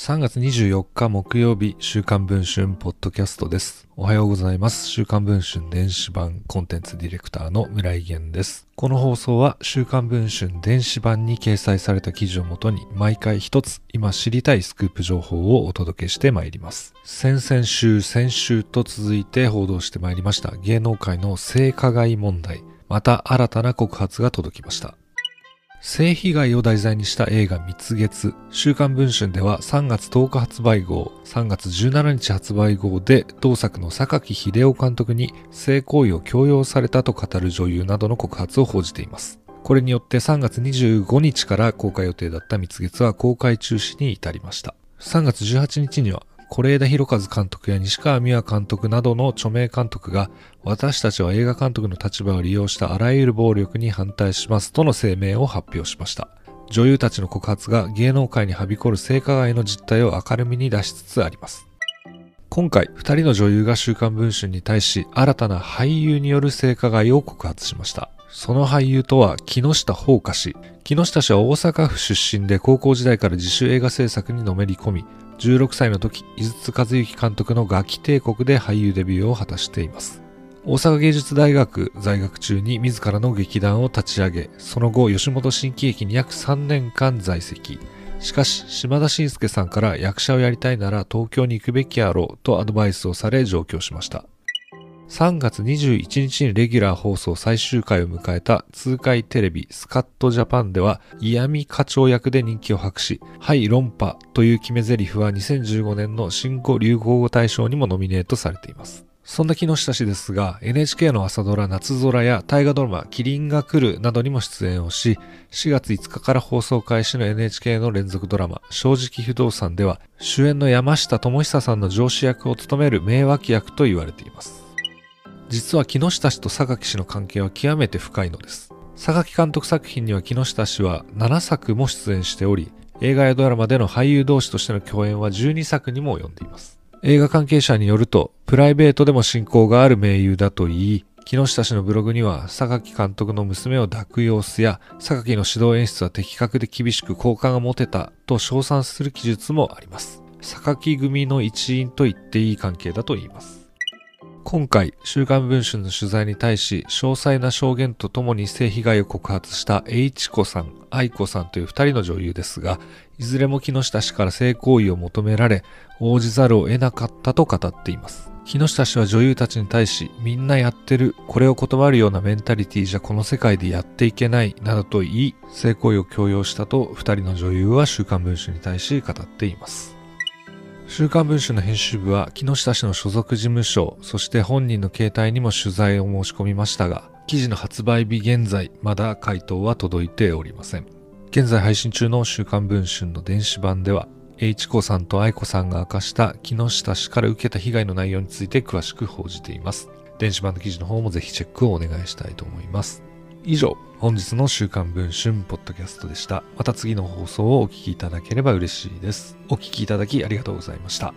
3月24日木曜日、週刊文春ポッドキャストです。おはようございます。週刊文春電子版コンテンツディレクターの村井源です。この放送は週刊文春電子版に掲載された記事をもとに毎回一つ今知りたいスクープ情報をお届けしてまいります。先々週、先週と続いて報道してまいりました芸能界の性加害問題。また新たな告発が届きました。性被害を題材にした映画蜜月。週刊文春では3月10日発売号、3月17日発売号で同作の榊秀夫監督に性行為を強要されたと語る女優などの告発を報じています。これによって3月25日から公開予定だった蜜月は公開中止に至りました。3月18日には是枝裕和監督や西川美和監督などの著名監督が私たちは映画監督の立場を利用したあらゆる暴力に反対しますとの声明を発表しました。女優たちの告発が芸能界にはびこる性加害の実態を明るみに出しつつあります。今回、二人の女優が週刊文春に対し、新たな俳優による性加害を告発しました。その俳優とは、木下宝花氏。木下氏は大阪府出身で高校時代から自主映画制作にのめり込み、16歳の時、井筒和幸監督のガキ帝国で俳優デビューを果たしています。大阪芸術大学在学中に自らの劇団を立ち上げ、その後吉本新喜劇に約3年間在籍。しかし、島田紳介さんから役者をやりたいなら東京に行くべきやろうとアドバイスをされ上京しました。3月21日にレギュラー放送最終回を迎えた通海テレビスカットジャパンでは嫌味課長役で人気を博し、はい論破という決め台詞は2015年の新語・流行語大賞にもノミネートされています。そんな木下氏ですが、NHK の朝ドラ夏空や大河ドラマキリンが来るなどにも出演をし、4月5日から放送開始の NHK の連続ドラマ正直不動産では主演の山下智久さんの上司役を務める名脇役と言われています。実は木下氏と榊氏の関係は極めて深いのです。榊監督作品には木下氏は7作も出演しており、映画やドラマでの俳優同士としての共演は12作にも及んでいます。映画関係者によると、プライベートでも親交がある名優だといい、木下氏のブログには、榊監督の娘を抱く様子や、榊の指導演出は的確で厳しく好感が持てたと称賛する記述もあります。榊組の一員と言っていい関係だと言います。今回、週刊文春の取材に対し、詳細な証言とともに性被害を告発した H 子さん、愛子さんという二人の女優ですが、いずれも木下氏から性行為を求められ、応じざるを得なかったと語っています。木下氏は女優たちに対し、みんなやってる、これを断るようなメンタリティじゃこの世界でやっていけない、などと言い、性行為を強要したと二人の女優は週刊文春に対し語っています。週刊文春の編集部は木下氏の所属事務所、そして本人の携帯にも取材を申し込みましたが、記事の発売日現在、まだ回答は届いておりません。現在配信中の週刊文春の電子版では、H 子さんと愛子さんが明かした木下氏から受けた被害の内容について詳しく報じています。電子版の記事の方もぜひチェックをお願いしたいと思います。以上、本日の週刊文春ポッドキャストでした。また次の放送をお聞きいただければ嬉しいです。お聞きいただきありがとうございました。